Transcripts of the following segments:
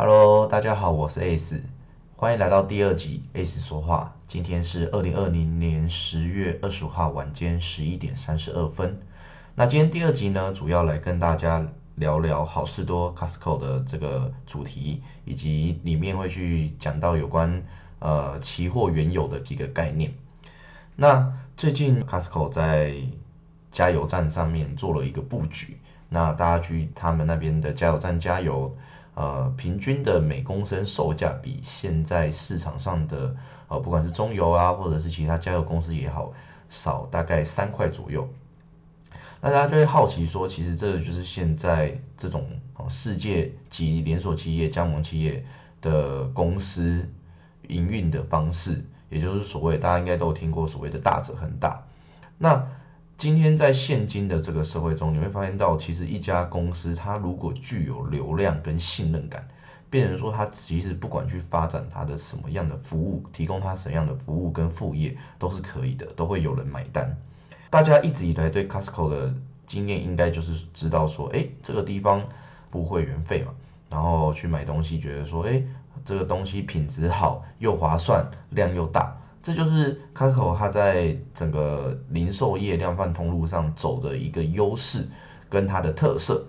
Hello，大家好，我是 Ace，欢迎来到第二集 Ace 说话。今天是二零二零年十月二十五号晚间十一点三十二分。那今天第二集呢，主要来跟大家聊聊好事多 Costco 的这个主题，以及里面会去讲到有关呃期货原有的几个概念。那最近 Costco 在加油站上面做了一个布局，那大家去他们那边的加油站加油，呃，平均的每公升售价比现在市场上的呃不管是中油啊，或者是其他加油公司也好，少大概三块左右。那大家就会好奇说，其实这就是现在这种世界级连锁企业、加盟企业的公司营运的方式，也就是所谓大家应该都听过所谓的大者恒大。那今天在现今的这个社会中，你会发现到，其实一家公司它如果具有流量跟信任感，变成说它其实不管去发展它的什么样的服务，提供它什么样的服务跟副业都是可以的，都会有人买单。大家一直以来对 Costco 的经验，应该就是知道说，哎，这个地方不会员费嘛，然后去买东西，觉得说，哎，这个东西品质好，又划算，量又大。这就是 Costco 它在整个零售业量贩通路上走的一个优势跟它的特色。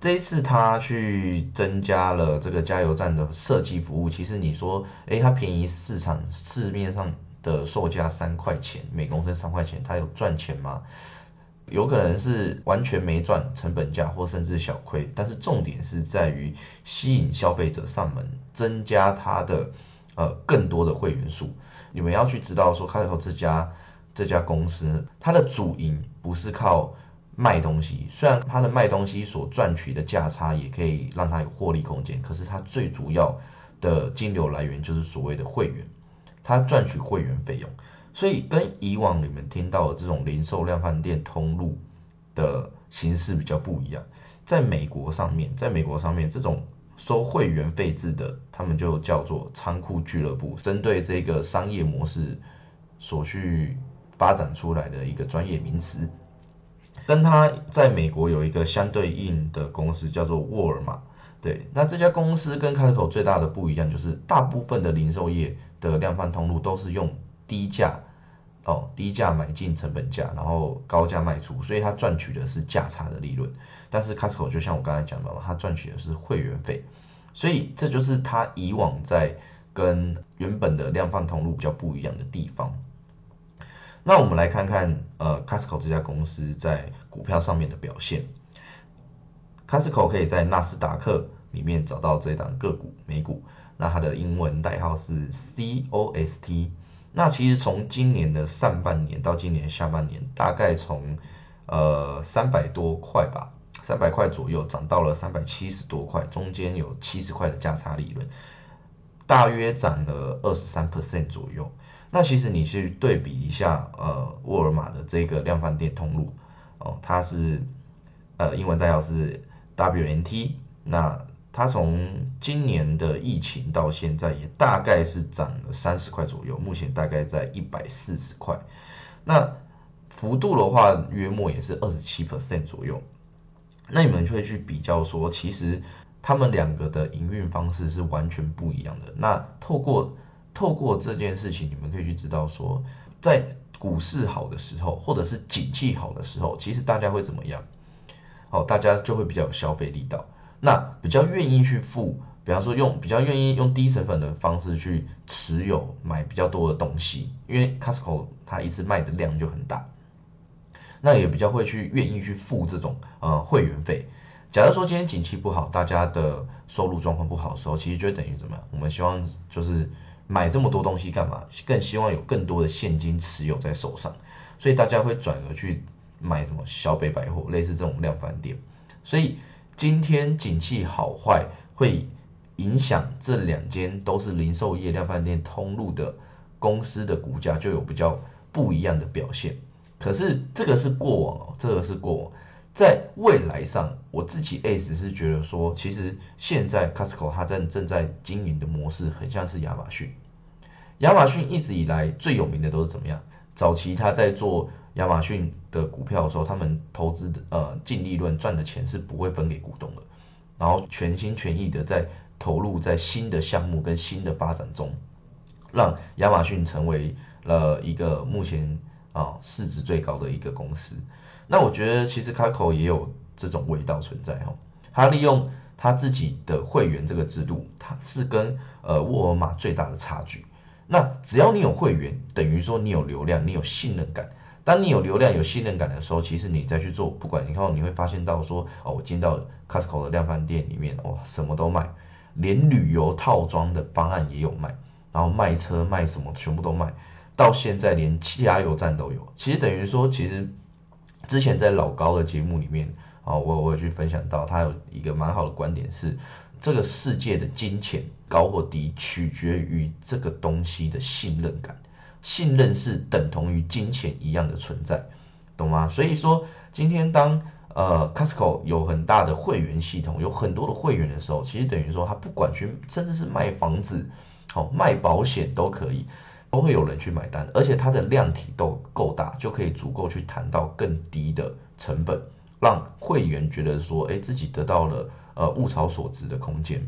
这一次它去增加了这个加油站的设计服务，其实你说，哎，它便宜市场市面上的售价三块钱每公升三块钱，它有赚钱吗？有可能是完全没赚成本价，或甚至小亏。但是重点是在于吸引消费者上门，增加它的。呃，更多的会员数，你们要去知道说，开头这家这家公司，它的主营不是靠卖东西，虽然它的卖东西所赚取的价差也可以让它有获利空间，可是它最主要的金流来源就是所谓的会员，它赚取会员费用，所以跟以往你们听到的这种零售量贩店通路的形式比较不一样，在美国上面，在美国上面这种。收会员费制的，他们就叫做仓库俱乐部，针对这个商业模式所去发展出来的一个专业名词。跟他在美国有一个相对应的公司叫做沃尔玛，对，那这家公司跟开口最大的不一样，就是大部分的零售业的量贩通路都是用低价。哦，低价买进成本价，然后高价卖出，所以它赚取的是价差的利润。但是 Costco 就像我刚才讲到了，它赚取的是会员费，所以这就是它以往在跟原本的量贩通路比较不一样的地方。那我们来看看呃 Costco 这家公司在股票上面的表现。Costco 可以在纳斯达克里面找到这档个股美股，那它的英文代号是 COST。那其实从今年的上半年到今年下半年，大概从呃三百多块吧，三百块左右涨到了三百七十多块，中间有七十块的价差利润，大约涨了二十三 percent 左右。那其实你去对比一下，呃，沃尔玛的这个量贩店通路，哦，它是呃英文代号是 WNT，那。它从今年的疫情到现在，也大概是涨了三十块左右，目前大概在一百四十块。那幅度的话，约莫也是二十七 percent 左右。那你们就会去比较说，其实他们两个的营运方式是完全不一样的。那透过透过这件事情，你们可以去知道说，在股市好的时候，或者是景气好的时候，其实大家会怎么样？哦，大家就会比较有消费力道。那比较愿意去付，比方说用比较愿意用低成本的方式去持有买比较多的东西，因为 Costco 它一次卖的量就很大，那也比较会去愿意去付这种呃会员费。假如说今天景气不好，大家的收入状况不好的时候，其实就等于怎么样？我们希望就是买这么多东西干嘛？更希望有更多的现金持有在手上，所以大家会转而去买什么小北百货，类似这种量贩店，所以。今天景气好坏会影响这两间都是零售业量贩店通路的公司的股价就有比较不一样的表现。可是这个是过往哦，这个是过往，在未来上，我自己 S 是觉得说，其实现在 Costco 它正正在经营的模式很像是亚马逊。亚马逊一直以来最有名的都是怎么样？早期他在做。亚马逊的股票的时候，他们投资的呃净利润赚的钱是不会分给股东的，然后全心全意的在投入在新的项目跟新的发展中，让亚马逊成为了一个目前啊市值最高的一个公司。那我觉得其实开口也有这种味道存在哈，它利用它自己的会员这个制度，它是跟呃沃尔玛最大的差距。那只要你有会员，等于说你有流量，你有信任感。当你有流量、有信任感的时候，其实你再去做，不管你看，你会发现到说，哦，我进到 Costco 的量贩店里面，哇，什么都卖，连旅游套装的方案也有卖，然后卖车卖什么全部都卖，到现在连加油站都有。其实等于说，其实之前在老高的节目里面，啊，我我有去分享到，他有一个蛮好的观点是，这个世界的金钱高或低，取决于这个东西的信任感。信任是等同于金钱一样的存在，懂吗？所以说，今天当呃 Costco 有很大的会员系统，有很多的会员的时候，其实等于说，他不管去，甚至是卖房子，好卖保险都可以，都会有人去买单，而且它的量体都够大，就可以足够去谈到更低的成本，让会员觉得说，哎，自己得到了呃物超所值的空间。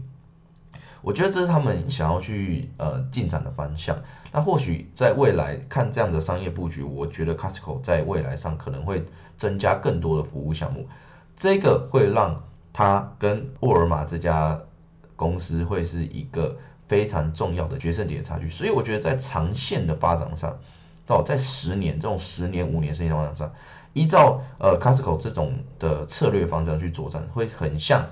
我觉得这是他们想要去呃进展的方向。那或许在未来看这样的商业布局，我觉得 Costco 在未来上可能会增加更多的服务项目，这个会让它跟沃尔玛这家公司会是一个非常重要的决胜点的差距。所以我觉得在长线的发展上，到在十年这种十年、五年、十年的发展上，依照呃 Costco 这种的策略方向去作战，会很像。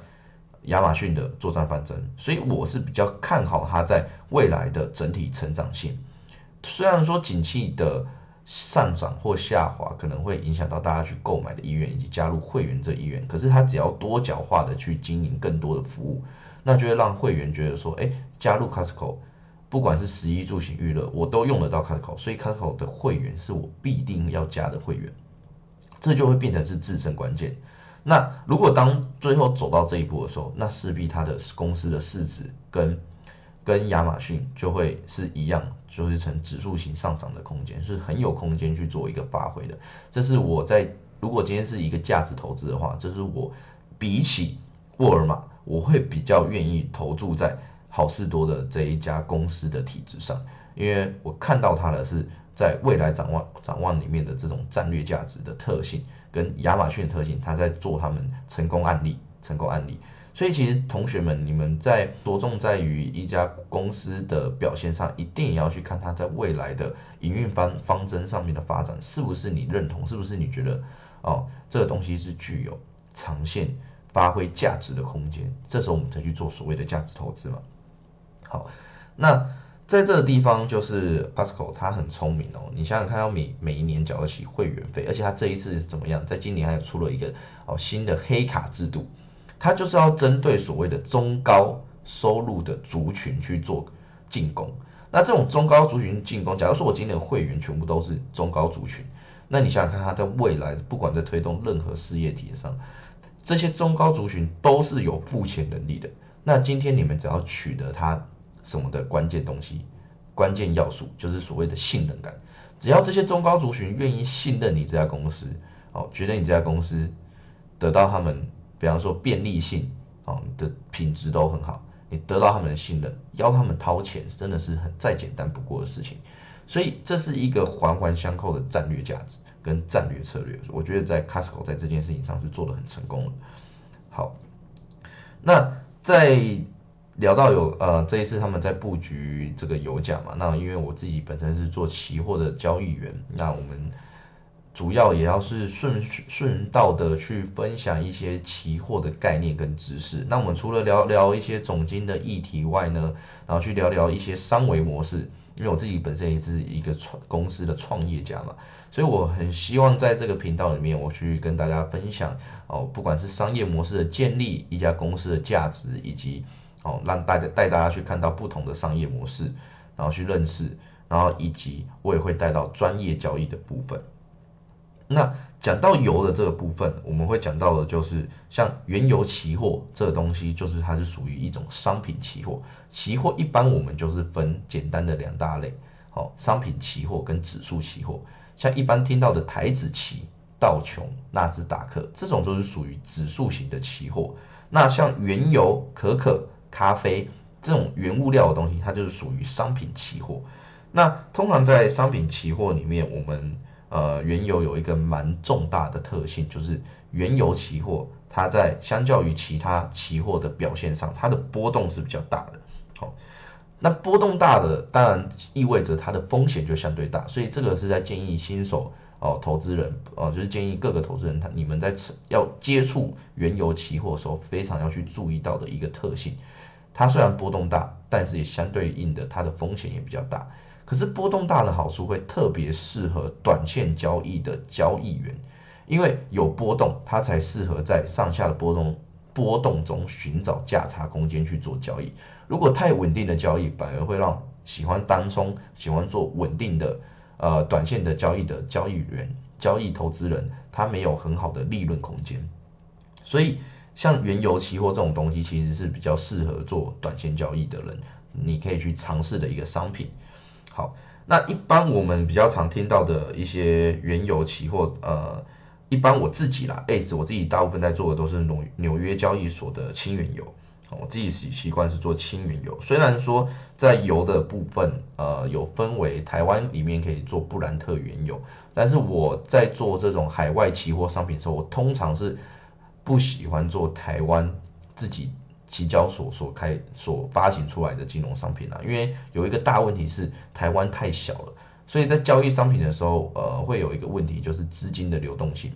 亚马逊的作战方针，所以我是比较看好它在未来的整体成长性。虽然说景气的上涨或下滑可能会影响到大家去购买的意愿以及加入会员这意愿，可是它只要多角化的去经营更多的服务，那就会让会员觉得说，哎，加入 Costco，不管是十一住行娱乐，我都用得到 Costco，所以 Costco 的会员是我必定要加的会员，这就会变成是自身关键。那如果当最后走到这一步的时候，那势必它的公司的市值跟跟亚马逊就会是一样，就是呈指数型上涨的空间，是很有空间去做一个发挥的。这是我在如果今天是一个价值投资的话，这是我比起沃尔玛，我会比较愿意投注在好事多的这一家公司的体制上，因为我看到它的是在未来展望展望里面的这种战略价值的特性。跟亚马逊的特性，他在做他们成功案例，成功案例。所以其实同学们，你们在着重在于一家公司的表现上，一定也要去看它在未来的营运方方针上面的发展，是不是你认同，是不是你觉得哦，这个东西是具有长线发挥价值的空间，这时候我们才去做所谓的价值投资嘛。好，那。在这个地方，就是 Costco，它很聪明哦。你想想看，要每每一年缴得起会员费，而且它这一次怎么样？在今年还出了一个哦新的黑卡制度，它就是要针对所谓的中高收入的族群去做进攻。那这种中高族群进攻，假如说我今年的会员全部都是中高族群，那你想想看，它在未来不管在推动任何事业体上，这些中高族群都是有付钱能力的。那今天你们只要取得它。什么的关键东西，关键要素就是所谓的信任感。只要这些中高族群愿意信任你这家公司，哦，觉得你这家公司得到他们，比方说便利性，哦，的品质都很好，你得到他们的信任，要他们掏钱，真的是很再简单不过的事情。所以这是一个环环相扣的战略价值跟战略策略。我觉得在 Costco 在这件事情上是做得很成功的。好，那在。聊到有呃这一次他们在布局这个油价嘛，那因为我自己本身是做期货的交易员，那我们主要也要是顺顺道的去分享一些期货的概念跟知识。那我们除了聊聊一些总经的议题外呢，然后去聊聊一些三维模式，因为我自己本身也是一个创公司的创业家嘛，所以我很希望在这个频道里面我去跟大家分享哦，不管是商业模式的建立，一家公司的价值以及。哦，让大家带大家去看到不同的商业模式，然后去认识，然后以及我也会带到专业交易的部分。那讲到油的这个部分，我们会讲到的就是像原油期货这个东西，就是它是属于一种商品期货。期货一般我们就是分简单的两大类，好，商品期货跟指数期货。像一般听到的台指期、道琼、纳斯达克这种都是属于指数型的期货。那像原油、可可。咖啡这种原物料的东西，它就是属于商品期货。那通常在商品期货里面，我们呃原油有一个蛮重大的特性，就是原油期货它在相较于其他期货的表现上，它的波动是比较大的。好，那波动大的当然意味着它的风险就相对大，所以这个是在建议新手哦投资人哦，就是建议各个投资人他你们在要接触原油期货的时候，非常要去注意到的一个特性。它虽然波动大，但是也相对应的它的风险也比较大。可是波动大的好处会特别适合短线交易的交易员，因为有波动，它才适合在上下的波动波动中寻找价差空间去做交易。如果太稳定的交易，反而会让喜欢单冲、喜欢做稳定的呃短线的交易的交易员、交易投资人，他没有很好的利润空间。所以，像原油期货这种东西，其实是比较适合做短线交易的人，你可以去尝试的一个商品。好，那一般我们比较常听到的一些原油期货，呃，一般我自己啦，ACE 我自己大部分在做的都是纽纽约交易所的轻原油，我自己习习惯是做轻原油。虽然说在油的部分，呃，有分为台湾里面可以做布兰特原油，但是我在做这种海外期货商品的时候，我通常是不喜欢做台湾自己。期交所所开所发行出来的金融商品啊，因为有一个大问题是台湾太小了，所以在交易商品的时候，呃，会有一个问题就是资金的流动性，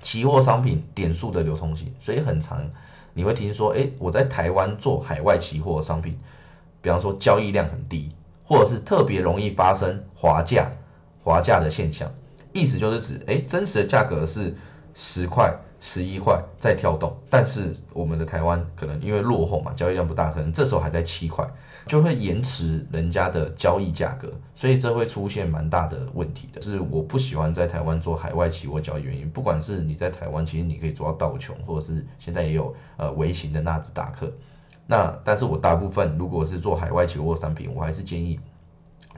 期货商品点数的流通性，所以很长你会听说，哎，我在台湾做海外期货商品，比方说交易量很低，或者是特别容易发生滑价滑价的现象，意思就是指，哎，真实的价格是十块。十一块在跳动，但是我们的台湾可能因为落后嘛，交易量不大，可能这时候还在七块，就会延迟人家的交易价格，所以这会出现蛮大的问题的。是我不喜欢在台湾做海外期货交易原因，不管是你在台湾，其实你可以做到道琼，或者是现在也有呃微型的纳斯达克。那但是我大部分如果是做海外期货商品，我还是建议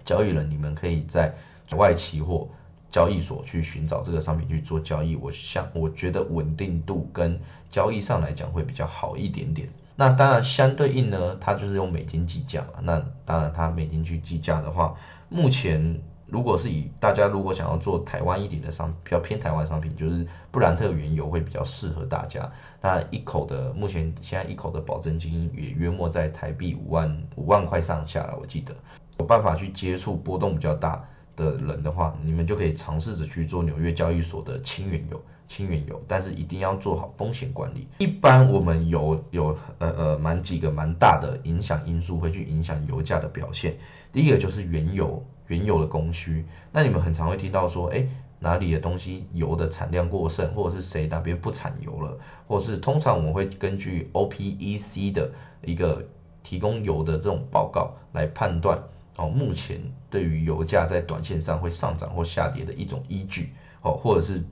交易人你们可以在海外期货。交易所去寻找这个商品去做交易，我想我觉得稳定度跟交易上来讲会比较好一点点。那当然相对应呢，它就是用美金计价嘛。那当然它美金去计价的话，目前如果是以大家如果想要做台湾一点的商比较偏台湾商品，就是布兰特原油会比较适合大家。那一口的目前现在一口的保证金也约莫在台币五万五万块上下了，我记得有办法去接触波动比较大。的人的话，你们就可以尝试着去做纽约交易所的轻原油，轻原油，但是一定要做好风险管理。一般我们有有呃呃蛮几个蛮大的影响因素会去影响油价的表现。第一个就是原油，原油的供需。那你们很常会听到说，哎，哪里的东西油的产量过剩，或者是谁那边不产油了，或是通常我们会根据 OPEC 的一个提供油的这种报告来判断。哦，目前对于油价在短线上会上涨或下跌的一种依据，哦，或者是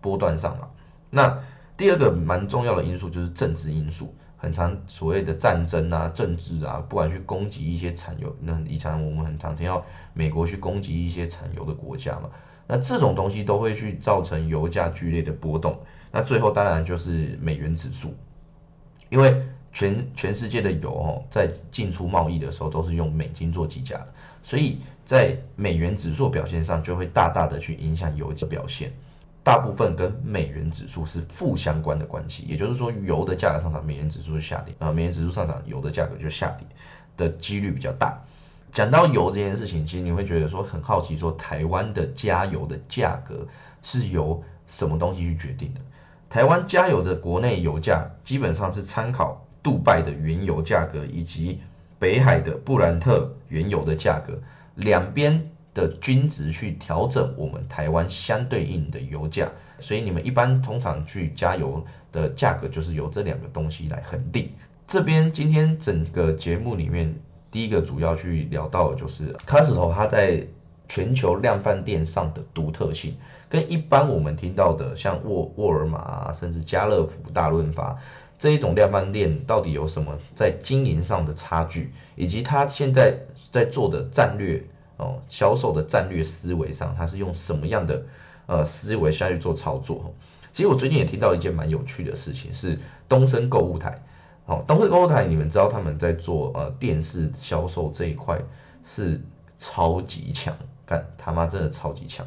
波段上嘛。那第二个蛮重要的因素就是政治因素，很常所谓的战争啊、政治啊，不管去攻击一些产油，那以前我们很常听到美国去攻击一些产油的国家嘛，那这种东西都会去造成油价剧烈的波动。那最后当然就是美元指数，因为。全全世界的油哦，在进出贸易的时候都是用美金做计价的，所以在美元指数表现上就会大大的去影响油价表现。大部分跟美元指数是负相关的关系，也就是说油的价格上涨，美元指数下跌啊，美元指数上涨，油的价格就下跌的几率比较大。讲到油这件事情，其实你会觉得说很好奇，说台湾的加油的价格是由什么东西去决定的？台湾加油的国内油价基本上是参考。杜拜的原油价格以及北海的布兰特原油的价格，两边的均值去调整我们台湾相对应的油价，所以你们一般通常去加油的价格就是由这两个东西来恒定。这边今天整个节目里面，第一个主要去聊到的就是卡斯头它在全球量贩店上的独特性，跟一般我们听到的像沃沃尔玛甚至家乐福、大润发。这一种量贩店到底有什么在经营上的差距，以及他现在在做的战略哦，销售的战略思维上，他是用什么样的呃思维下去做操作？其实我最近也听到一件蛮有趣的事情，是东升购物台，哦，东森购物台你们知道他们在做呃电视销售这一块是超级强，干他妈真的超级强。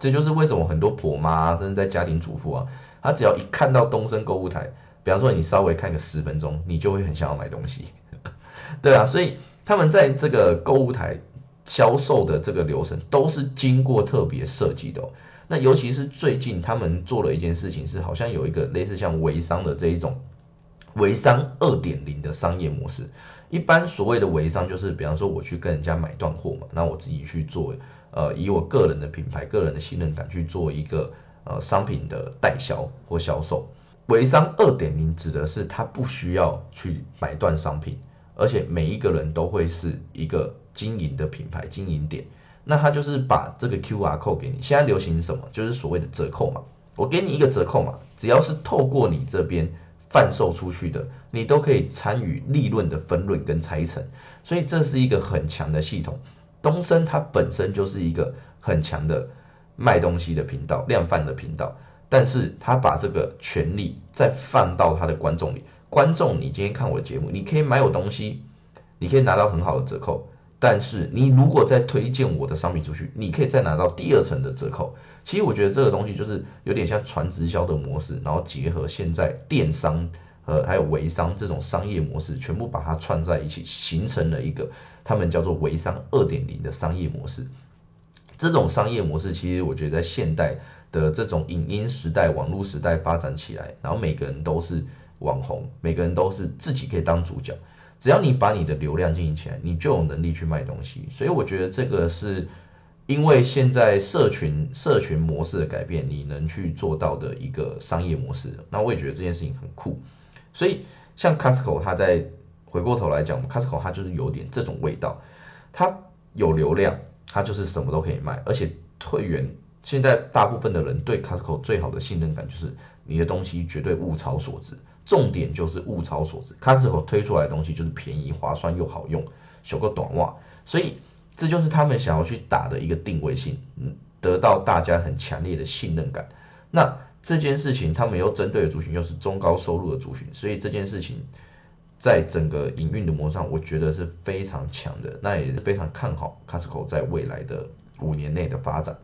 这就是为什么很多婆妈甚至在家庭主妇啊，她只要一看到东森购物台，比方说你稍微看个十分钟，你就会很想要买东西，对啊，所以他们在这个购物台销售的这个流程都是经过特别设计的。那尤其是最近他们做了一件事情，是好像有一个类似像微商的这一种微商二点零的商业模式。一般所谓的微商就是，比方说我去跟人家买断货嘛，那我自己去做，呃，以我个人的品牌、个人的信任感去做一个呃商品的代销或销售。微商二点零指的是他不需要去买断商品，而且每一个人都会是一个经营的品牌经营点。那他就是把这个 Q R code 给你，现在流行什么？就是所谓的折扣码。我给你一个折扣码，只要是透过你这边贩售出去的，你都可以参与利润的分润跟拆成。所以这是一个很强的系统。东升它本身就是一个很强的卖东西的频道、量贩的频道，但是他把这个权利再放到他的观众里。观众，你今天看我节目，你可以买我东西，你可以拿到很好的折扣。但是你如果再推荐我的商品出去，你可以再拿到第二层的折扣。其实我觉得这个东西就是有点像传直销的模式，然后结合现在电商和还有微商这种商业模式，全部把它串在一起，形成了一个他们叫做微商二点零的商业模式。这种商业模式其实我觉得在现代的这种影音时代、网络时代发展起来，然后每个人都是网红，每个人都是自己可以当主角。只要你把你的流量经营起来，你就有能力去卖东西。所以我觉得这个是因为现在社群 社群模式的改变，你能去做到的一个商业模式。那我也觉得这件事情很酷。所以像 Costco，它在回过头来讲，Costco 它就是有点这种味道。它有流量，它就是什么都可以卖，而且会员现在大部分的人对 Costco 最好的信任感就是你的东西绝对物超所值。重点就是物超所值，Costco 推出来的东西就是便宜、划算又好用，修个短袜，所以这就是他们想要去打的一个定位性，嗯，得到大家很强烈的信任感。那这件事情他们又针对的族群又是中高收入的族群，所以这件事情在整个营运的模式上，我觉得是非常强的，那也是非常看好 Costco 在未来的五年内的发展。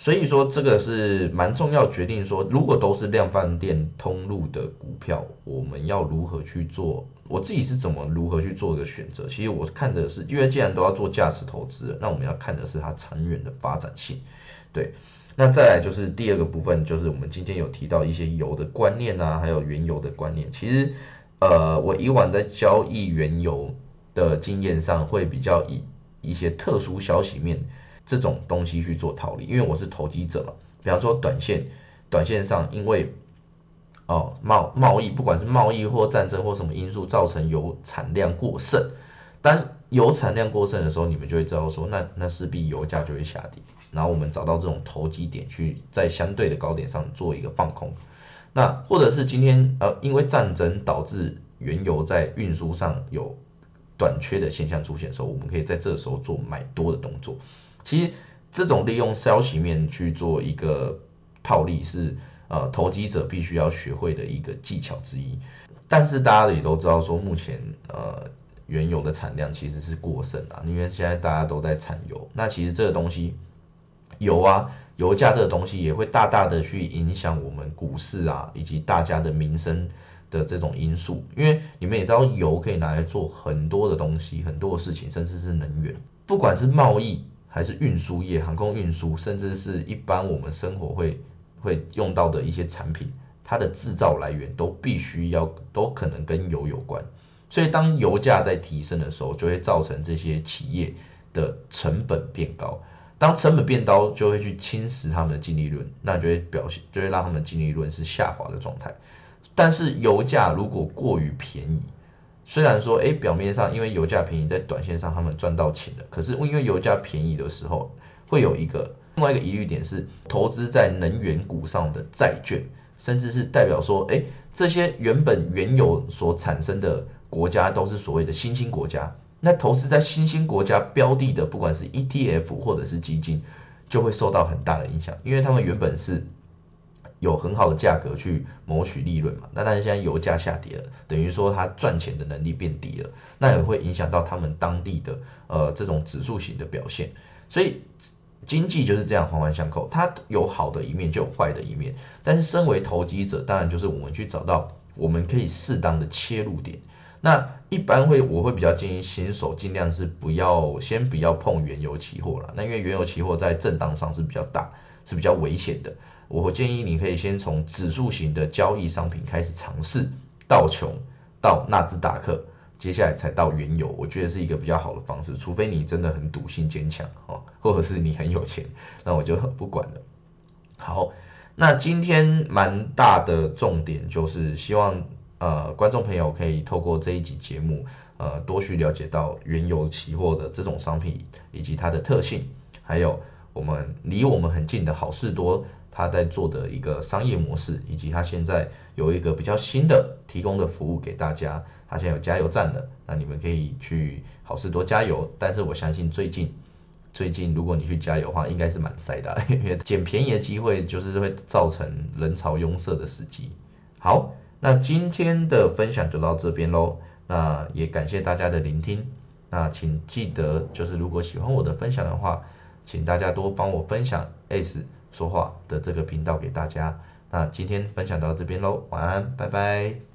所以说这个是蛮重要，决定说如果都是量贩店通路的股票，我们要如何去做？我自己是怎么如何去做一个选择？其实我看的是，因为既然都要做价值投资，那我们要看的是它长远的发展性。对，那再来就是第二个部分，就是我们今天有提到一些油的观念啊，还有原油的观念。其实，呃，我以往在交易原油的经验上，会比较以一些特殊消息面。这种东西去做套利，因为我是投机者嘛。比方说短线，短线上因为哦贸贸易，不管是贸易或战争或什么因素造成油产量过剩，当油产量过剩的时候，你们就会知道说，那那势必油价就会下跌。然后我们找到这种投机点，去在相对的高点上做一个放空。那或者是今天呃因为战争导致原油在运输上有短缺的现象出现的时候，我们可以在这时候做买多的动作。其实这种利用消息面去做一个套利是呃投机者必须要学会的一个技巧之一。但是大家也都知道说，目前呃原油的产量其实是过剩啊，因为现在大家都在产油。那其实这个东西油啊，油价这个东西也会大大的去影响我们股市啊，以及大家的民生的这种因素。因为你们也知道，油可以拿来做很多的东西，很多的事情，甚至是能源，不管是贸易。还是运输业、航空运输，甚至是一般我们生活会会用到的一些产品，它的制造来源都必须要都可能跟油有关。所以当油价在提升的时候，就会造成这些企业的成本变高。当成本变高，就会去侵蚀他们的净利润，那就会表现就会让他们净利润是下滑的状态。但是油价如果过于便宜，虽然说，哎，表面上因为油价便宜，在短线上他们赚到钱了，可是因为油价便宜的时候，会有一个另外一个疑虑点是，投资在能源股上的债券，甚至是代表说，哎，这些原本原油所产生的国家都是所谓的新兴国家，那投资在新兴国家标的的，不管是 ETF 或者是基金，就会受到很大的影响，因为他们原本是有很好的价格去谋取利润嘛。那但是现在油价下跌了，等于说它赚钱的能力变低了，那也会影响到他们当地的呃这种指数型的表现。所以经济就是这样环环相扣，它有好的一面就有坏的一面。但是身为投机者，当然就是我们去找到我们可以适当的切入点。那一般会，我会比较建议新手尽量是不要先不要碰原油期货了。那因为原油期货在震荡上是比较大，是比较危险的。我建议你可以先从指数型的交易商品开始尝试，道琼到纳斯达克，接下来才到原油。我觉得是一个比较好的方式，除非你真的很赌性坚强哦，或者是你很有钱，那我就不管了。好，那今天蛮大的重点就是希望。呃，观众朋友可以透过这一集节目，呃，多去了解到原油期货的这种商品以及它的特性，还有我们离我们很近的好事多，他在做的一个商业模式，以及他现在有一个比较新的提供的服务给大家，他现在有加油站的，那你们可以去好事多加油。但是我相信最近，最近如果你去加油的话，应该是蛮塞的，因为捡便宜的机会就是会造成人潮拥塞的时机。好。那今天的分享就到这边喽，那也感谢大家的聆听，那请记得就是如果喜欢我的分享的话，请大家多帮我分享 S 说话的这个频道给大家。那今天分享到这边喽，晚安，拜拜。